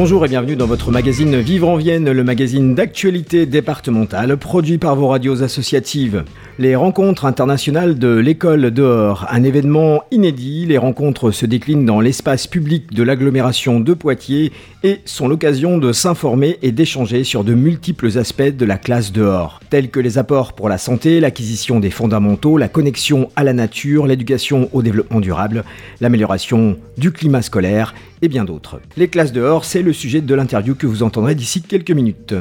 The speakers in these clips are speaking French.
Bonjour et bienvenue dans votre magazine Vivre en Vienne, le magazine d'actualité départementale produit par vos radios associatives. Les rencontres internationales de l'école dehors, un événement inédit. Les rencontres se déclinent dans l'espace public de l'agglomération de Poitiers et sont l'occasion de s'informer et d'échanger sur de multiples aspects de la classe dehors, tels que les apports pour la santé, l'acquisition des fondamentaux, la connexion à la nature, l'éducation au développement durable, l'amélioration du climat scolaire et bien d'autres. Les classes dehors, c'est le sujet de l'interview que vous entendrez d'ici quelques minutes.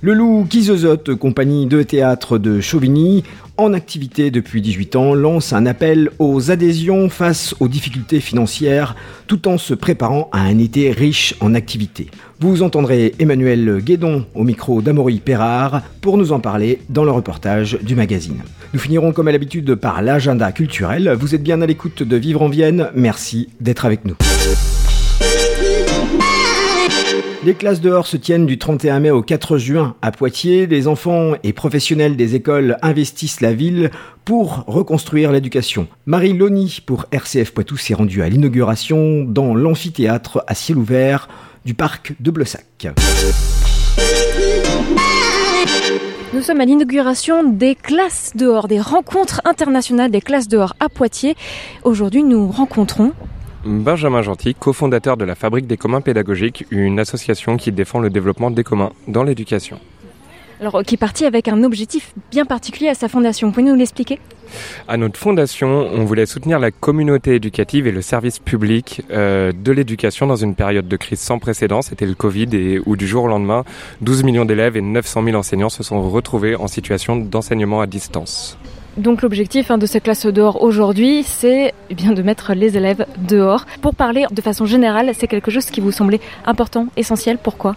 Le Loup Kizozote, compagnie de théâtre de Chauvigny, en activité depuis 18 ans, lance un appel aux adhésions face aux difficultés financières tout en se préparant à un été riche en activités. Vous entendrez Emmanuel Guédon au micro d'Amaury Perrard pour nous en parler dans le reportage du magazine. Nous finirons comme à l'habitude par l'agenda culturel. Vous êtes bien à l'écoute de Vivre en Vienne. Merci d'être avec nous. Les classes dehors se tiennent du 31 mai au 4 juin à Poitiers. Les enfants et professionnels des écoles investissent la ville pour reconstruire l'éducation. Marie Loni pour RCF Poitou s'est rendue à l'inauguration dans l'amphithéâtre à ciel ouvert du parc de Blessac. Nous sommes à l'inauguration des classes dehors, des rencontres internationales des classes dehors à Poitiers. Aujourd'hui, nous rencontrons Benjamin Gentil, cofondateur de la Fabrique des communs pédagogiques, une association qui défend le développement des communs dans l'éducation. Alors, qui est parti avec un objectif bien particulier à sa fondation. Vous pouvez nous l'expliquer? À notre fondation, on voulait soutenir la communauté éducative et le service public euh, de l'éducation dans une période de crise sans précédent. C'était le Covid et où du jour au lendemain, 12 millions d'élèves et 900 000 enseignants se sont retrouvés en situation d'enseignement à distance. Donc l'objectif hein, de cette classe dehors aujourd'hui, c'est eh bien de mettre les élèves dehors. Pour parler de façon générale, c'est quelque chose qui vous semblait important, essentiel. Pourquoi?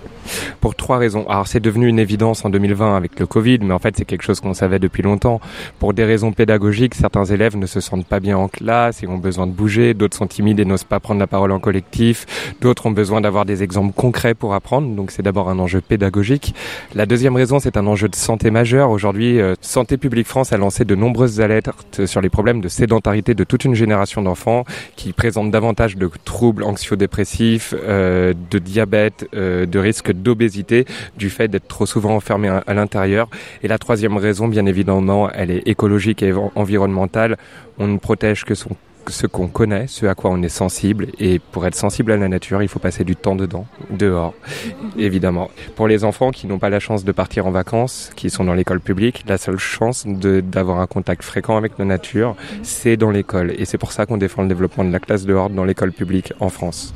Pour trois raisons. Alors c'est devenu une évidence en 2020 avec le Covid, mais en fait c'est quelque chose qu'on savait depuis longtemps. Pour des raisons pédagogiques, certains élèves ne se sentent pas bien en classe et ont besoin de bouger. D'autres sont timides et n'osent pas prendre la parole en collectif. D'autres ont besoin d'avoir des exemples concrets pour apprendre. Donc c'est d'abord un enjeu pédagogique. La deuxième raison, c'est un enjeu de santé majeur. Aujourd'hui, euh, Santé publique France a lancé de nombreuses alertes sur les problèmes de sédentarité de toute une génération d'enfants qui présentent davantage de troubles anxio-dépressifs, euh, de diabète, euh, de risque d'obésité du fait d'être trop souvent enfermés à, à l'intérieur. Et la troisième raison, bien évidemment, elle est écologique et environnementale. On ne protège que son ce qu'on connaît, ce à quoi on est sensible. Et pour être sensible à la nature, il faut passer du temps dedans, dehors, évidemment. Pour les enfants qui n'ont pas la chance de partir en vacances, qui sont dans l'école publique, la seule chance d'avoir un contact fréquent avec la nature, c'est dans l'école. Et c'est pour ça qu'on défend le développement de la classe dehors dans l'école publique en France.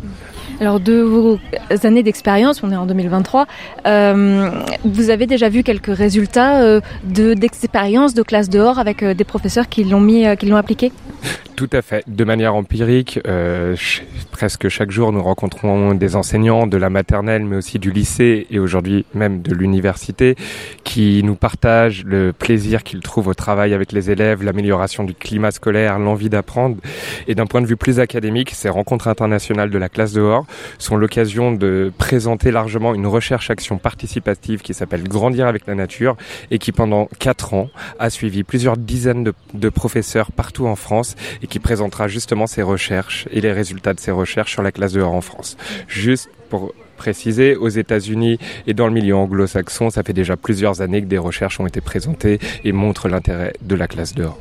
Alors de vos années d'expérience, on est en 2023, euh, vous avez déjà vu quelques résultats euh, d'expérience de, classe dehors avec euh, des professeurs qui l'ont mis, euh, qui l'ont appliqué? Tout à fait. De manière empirique, euh, presque chaque jour, nous rencontrons des enseignants de la maternelle, mais aussi du lycée et aujourd'hui même de l'université, qui nous partagent le plaisir qu'ils trouvent au travail avec les élèves, l'amélioration du climat scolaire, l'envie d'apprendre. Et d'un point de vue plus académique, ces rencontres internationales de la classe dehors sont l'occasion de présenter largement une recherche-action participative qui s'appelle Grandir avec la nature et qui pendant quatre ans a suivi plusieurs dizaines de, de professeurs partout en France et qui présentera justement ses recherches et les résultats de ses recherches sur la classe dehors en France. Juste pour préciser, aux États-Unis et dans le milieu anglo-saxon, ça fait déjà plusieurs années que des recherches ont été présentées et montrent l'intérêt de la classe dehors.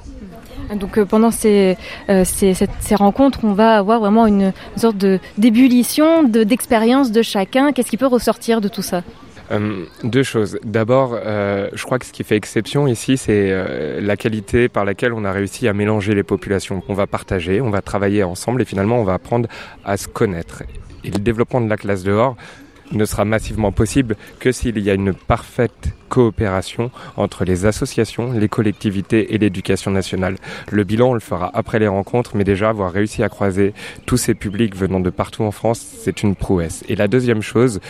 Donc euh, pendant ces, euh, ces, rencontres, on va avoir vraiment une sorte d'ébullition de, d'expérience de, de chacun. Qu'est-ce qui peut ressortir de tout ça? Euh, deux choses. D'abord, euh, je crois que ce qui fait exception ici, c'est euh, la qualité par laquelle on a réussi à mélanger les populations. On va partager, on va travailler ensemble et finalement on va apprendre à se connaître. Et le développement de la classe dehors ne sera massivement possible que s'il y a une parfaite coopération entre les associations, les collectivités et l'éducation nationale. Le bilan, on le fera après les rencontres, mais déjà avoir réussi à croiser tous ces publics venant de partout en France, c'est une prouesse. Et la deuxième chose,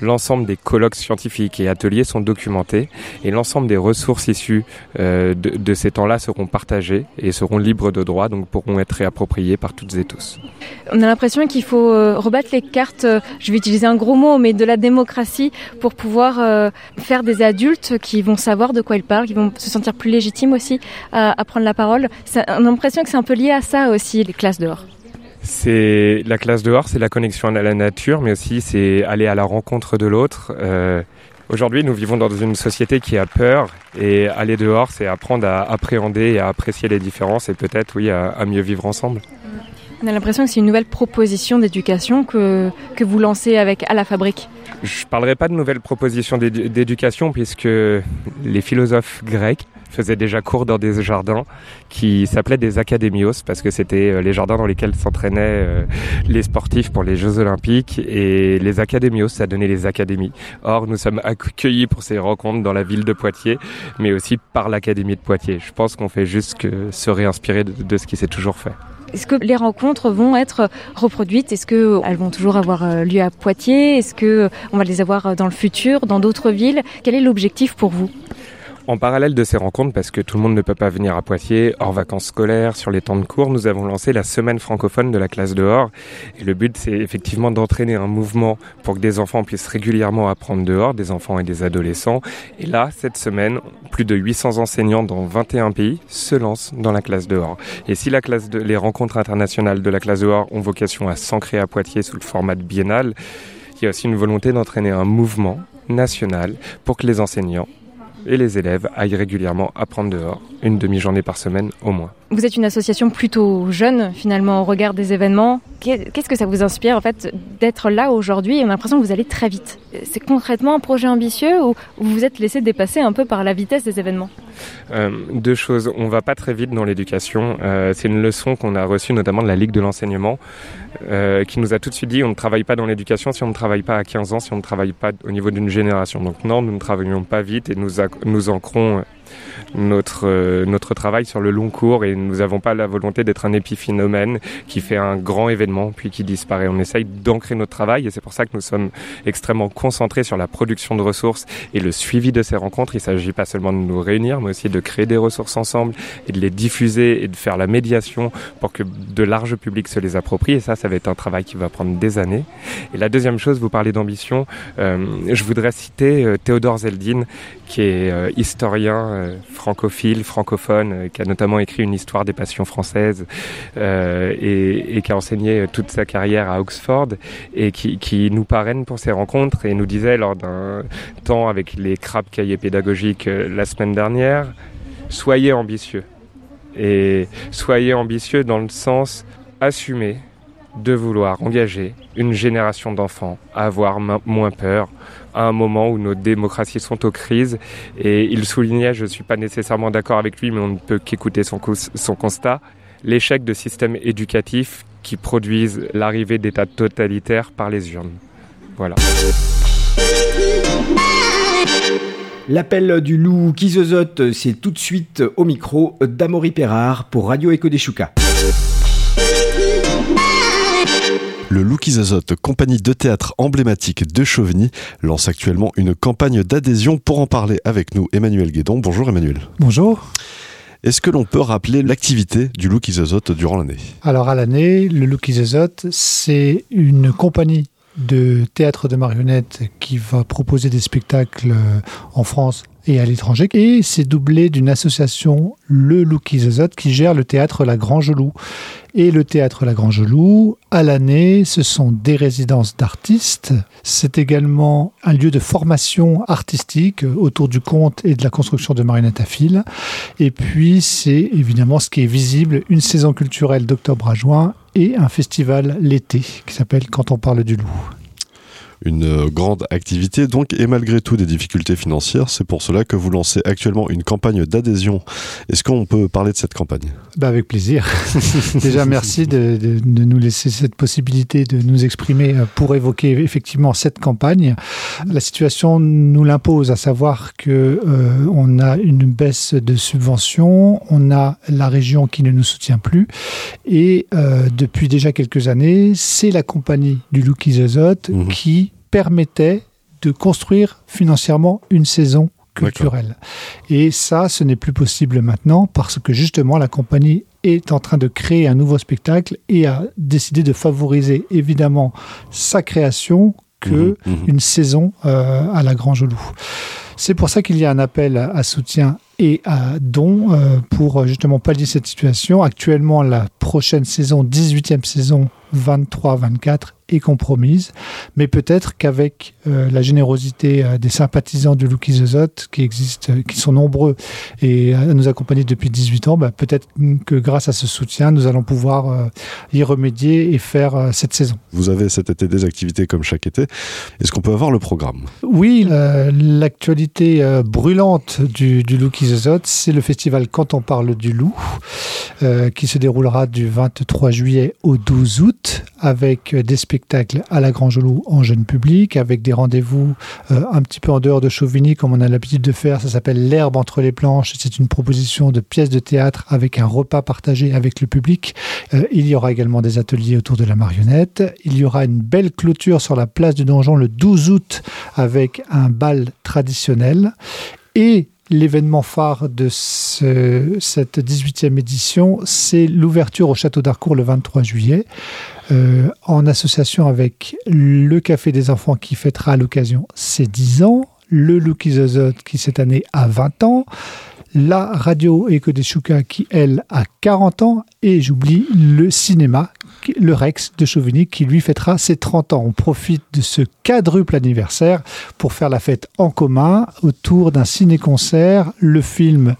l'ensemble des colloques scientifiques et ateliers sont documentés et l'ensemble des ressources issues euh, de, ces temps-là seront partagées et seront libres de droit, donc pourront être réappropriées par toutes et tous. On a l'impression qu'il faut euh, rebattre les cartes, euh, je vais utiliser un gros mot, mais de la démocratie pour pouvoir faire des adultes qui vont savoir de quoi ils parlent, qui vont se sentir plus légitimes aussi à, à prendre la parole. On a l'impression que c'est un peu lié à ça aussi, les classes dehors. C'est la classe dehors, c'est la connexion à la nature, mais aussi c'est aller à la rencontre de l'autre. Euh, Aujourd'hui, nous vivons dans une société qui a peur et aller dehors, c'est apprendre à appréhender et à apprécier les différences et peut-être, oui, à, à, mieux vivre ensemble. On a l'impression que c'est une nouvelle proposition d'éducation que, que vous lancez avec à la fabrique. Je ne parlerai pas de nouvelle proposition d'éducation puisque les philosophes grecs faisaient déjà cours dans des jardins qui s'appelaient des académios parce que c'était euh, les jardins dans lesquels s'entraînaient euh, les sportifs pour les Jeux Olympiques et les académios, ça donnait les académies. Or, nous sommes accueillis pour ces rencontres dans la ville de Poitiers, mais aussi par l'Académie de Poitiers. Je pense qu'on fait juste que se réinspirer de, de ce qui s'est toujours fait. Est-ce que les rencontres vont être reproduites? Est-ce qu'elles vont toujours avoir lieu à Poitiers? Est-ce qu'on va les avoir dans le futur, dans d'autres villes? Quel est l'objectif pour vous? En parallèle de ces rencontres, parce que tout le monde ne peut pas venir à Poitiers, hors vacances scolaires, sur les temps de cours, nous avons lancé la semaine francophone de la classe dehors. Et le but, c'est effectivement d'entraîner un mouvement pour que des enfants puissent régulièrement apprendre dehors, des enfants et des adolescents. Et là, cette semaine, plus de 800 enseignants dans 21 pays se lancent dans la classe dehors. Et si la classe de, les rencontres internationales de la classe dehors ont vocation à s'ancrer à Poitiers sous le format biennal, il y a aussi une volonté d'entraîner un mouvement national pour que les enseignants et les élèves aillent régulièrement apprendre dehors, une demi-journée par semaine au moins. Vous êtes une association plutôt jeune finalement au regard des événements. Qu'est-ce que ça vous inspire en fait d'être là aujourd'hui? On a l'impression que vous allez très vite. C'est concrètement un projet ambitieux ou vous vous êtes laissé dépasser un peu par la vitesse des événements? Euh, Deux choses. On va pas très vite dans l'éducation. Euh, C'est une leçon qu'on a reçue notamment de la Ligue de l'enseignement euh, qui nous a tout de suite dit on ne travaille pas dans l'éducation si on ne travaille pas à 15 ans, si on ne travaille pas au niveau d'une génération. Donc non, nous ne travaillons pas vite et nous, nous ancrons notre, euh, notre travail sur le long cours et nous n'avons pas la volonté d'être un épiphénomène qui fait un grand événement puis qui disparaît. On essaye d'ancrer notre travail et c'est pour ça que nous sommes extrêmement concentrés sur la production de ressources et le suivi de ces rencontres. Il ne s'agit pas seulement de nous réunir, mais aussi de créer des ressources ensemble et de les diffuser et de faire la médiation pour que de larges publics se les approprient. Et ça, ça va être un travail qui va prendre des années. Et la deuxième chose, vous parlez d'ambition. Euh, je voudrais citer euh, Théodore Zeldin, qui est euh, historien euh, francophile, francophone, euh, qui a notamment écrit une histoire des passions françaises euh, et, qui a enseigné toute sa carrière à Oxford et qui, qui nous parraine pour ces rencontres et nous disait lors d'un temps avec les crabes cahiers pédagogiques la semaine dernière, soyez ambitieux. Et soyez ambitieux dans le sens assumer de vouloir engager une génération d'enfants à avoir moins peur à un moment où nos démocraties sont aux crises. Et il soulignait, je ne suis pas nécessairement d'accord avec lui, mais on ne peut qu'écouter son, constat, l'échec de systèmes éducatifs qui produisent l'arrivée d'états totalitaires par les urnes. Voilà. L'appel du loup qui c'est tout de suite au micro d'Amaury Perrard pour Radio Echo des Choucas. Le Loukies Azote, compagnie de théâtre emblématique de Chauvigny, lance actuellement une campagne d'adhésion. Pour en parler avec nous, Emmanuel Guédon. Bonjour Emmanuel. Bonjour. Est-ce que l'on peut rappeler l'activité du Loukies Azote durant l'année? Alors à l'année, le Loukies Azote, c'est une compagnie de théâtre de marionnettes qui va proposer des spectacles en France et à l'étranger. Et c'est doublé d'une association, le Loukies Azote, qui gère le théâtre La Grange Loup. Et le théâtre La Grange Loup, à l'année, ce sont des résidences d'artistes. C'est également un lieu de formation artistique autour du conte et de la construction de marionnettes à fil. Et puis, c'est évidemment ce qui est visible, une saison culturelle d'octobre à juin et un festival l'été qui s'appelle Quand on parle du loup une grande activité donc et malgré tout des difficultés financières. C'est pour cela que vous lancez actuellement une campagne d'adhésion. Est-ce qu'on peut parler de cette campagne? Bah Avec plaisir. Déjà merci de, de, de, nous laisser cette possibilité de nous exprimer pour évoquer effectivement cette campagne. La situation nous l'impose, à savoir que euh, on a une baisse de subventions, on a la région qui ne nous soutient plus et euh, depuis déjà quelques années, c'est la compagnie du Loukies Azote mmh. qui permettait de construire financièrement une saison culturelle. Et ça, ce n'est plus possible maintenant parce que justement la compagnie est en train de créer un nouveau spectacle et a décidé de favoriser évidemment sa création que Mhm, mhm. une saison euh, à la Grange Loup. C'est pour ça qu'il y a un appel à soutien et à dons euh, pour euh, justement pallier cette situation. Actuellement, la prochaine saison, 18e saison 23-24, est compromise, mais peut-être qu'avec euh, la générosité euh, des sympathisants de Lucky Zot, qui existent, euh, qui sont nombreux et nous accompagnent depuis 18 ans, bah, peut-être que grâce à ce soutien, nous allons pouvoir y remédier et faire cette saison. Vous avez cet été des activités comme chaque été. Est-ce qu'on peut avoir le programme? Oui, l'actualité brûlante du, du zozote, c'est le festival Quand on parle du loup, qui se déroulera du 23 juillet au 12 août, avec des spectacles à la Grange Loup en jeune public, avec des rendez-vous euh, un petit peu en dehors de Chauvigny, comme on a l'habitude de faire. Ça s'appelle L'herbe entre les planches. C'est une proposition de pièces de théâtre avec un repas partagé avec le public. Euh, il y aura également des ateliers autour de la marionnette. Il y aura une belle clôture sur la place du donjon le 12 août avec un bal traditionnel. Et l'événement phare de ce- cette 18e édition, c'est l'ouverture au château d'Harcourt le 23 juillet, euh, en association avec le Café des Enfants qui fêtera à l'occasion ses 10 ans, le Lucky Zozote qui cette année a 20 ans, la radio Eco des Chouka qui elle a 40 ans et j'oublie le cinéma, le Rex de Chauvigny qui lui fêtera ses 30 ans. On profite de ce quadruple anniversaire pour faire la fête en commun autour d'un ciné-concert. Le film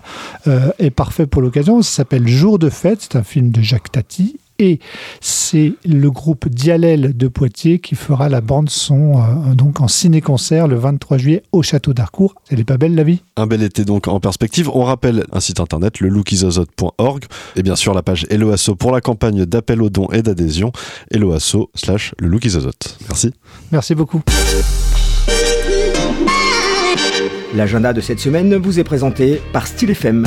euh, est parfait pour l'occasion, ça s'appelle Jour de fête, c'est un film de Jacques Tati. Et c'est le groupe Dialel de Poitiers qui fera la bande son euh, donc en ciné-concert le 23 juillet au château d'Harcourt. Elle est pas belle la vie? Un bel été donc en perspective. On rappelle un site internet, le lookizozote.org et bien sûr la page Helloasso pour la campagne d'appel aux dons et d'adhésion. Helloasso slash le. Merci. Merci beaucoup. L'agenda de cette semaine vous est présenté par Style FM.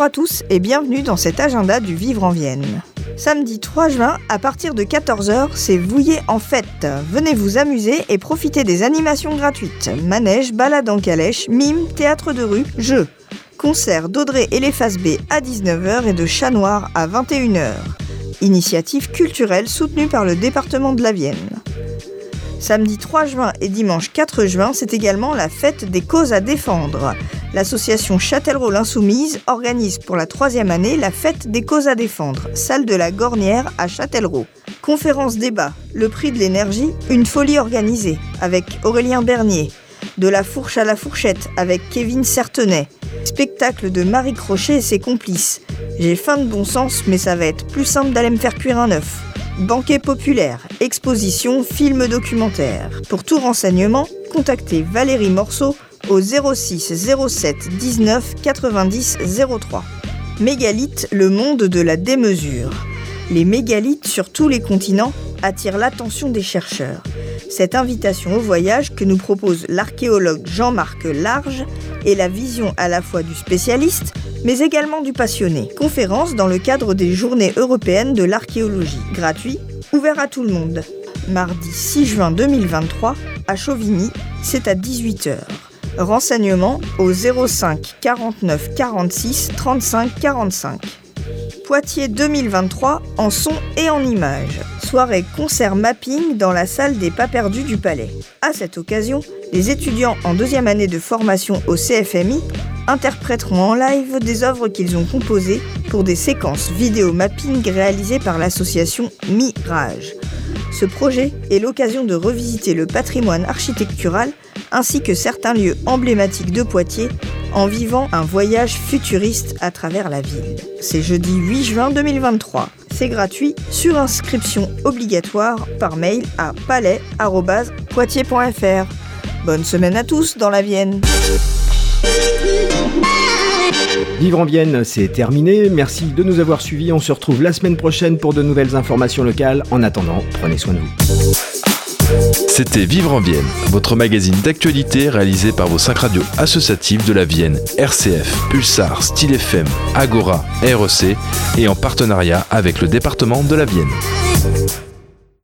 Bonjour à tous et bienvenue dans cet agenda du Vivre en Vienne. Samedi 3 juin, à partir de 14h, c'est Vouillé en fête. Venez vous amuser et profiter des animations gratuites. Manège, balade en calèche, mime, théâtre de rue, jeux. Concert d'Audrey et les Faces B à 19h et de Chat Noir à 21h. Initiative culturelle soutenue par le département de la Vienne. Samedi 3 juin et dimanche 4 juin, c'est également la fête des causes à défendre. L'association Châtellerault l'Insoumise organise pour la troisième année la fête des causes à défendre, salle de la Gornière à Châtellerault. Conférence débat, le prix de l'énergie, une folie organisée, avec Aurélien Bernier. De la fourche à la fourchette, avec Kevin Certenay. Spectacle de Marie Crochet et ses complices. J'ai faim de bon sens, mais ça va être plus simple d'aller me faire cuire un œuf. Banquet populaire, exposition, film documentaire. Pour tout renseignement, contactez Valérie Morceau au 06 07 19 90 03. Mégalith, le monde de la démesure. Les mégalithes sur tous les continents attirent l'attention des chercheurs. Cette invitation au voyage que nous propose l'archéologue Jean-Marc Large est la vision à la fois du spécialiste, mais également du passionné. Conférence dans le cadre des Journées européennes de l'archéologie. Gratuit, ouvert à tout le monde. Mardi 6 juin 2023, à Chauvigny, c'est à 18h. Renseignements au 05 49 46 35 45. Poitiers 2023 en son et en images. Soirée concert mapping dans la salle des pas perdus du Palais. À cette occasion, les étudiants en deuxième année de formation au CFMI interpréteront en live des œuvres qu'ils ont composées pour des séquences vidéo mapping réalisées par l'association Mirage. Ce projet est l'occasion de revisiter le patrimoine architectural ainsi que certains lieux emblématiques de Poitiers en vivant un voyage futuriste à travers la ville. C'est jeudi 8 juin 2023. C'est gratuit, sur inscription obligatoire par mail à palais.poitiers.fr. Bonne semaine à tous dans la Vienne. Vivre en Vienne, c'est terminé. Merci de nous avoir suivis. On se retrouve la semaine prochaine pour de nouvelles informations locales. En attendant, prenez soin de vous. C'était Vivre en Vienne, votre magazine d'actualité réalisé par vos cinq radios associatives de la Vienne, RCF, Pulsar, Style FM, Agora, REC et en partenariat avec le département de la Vienne.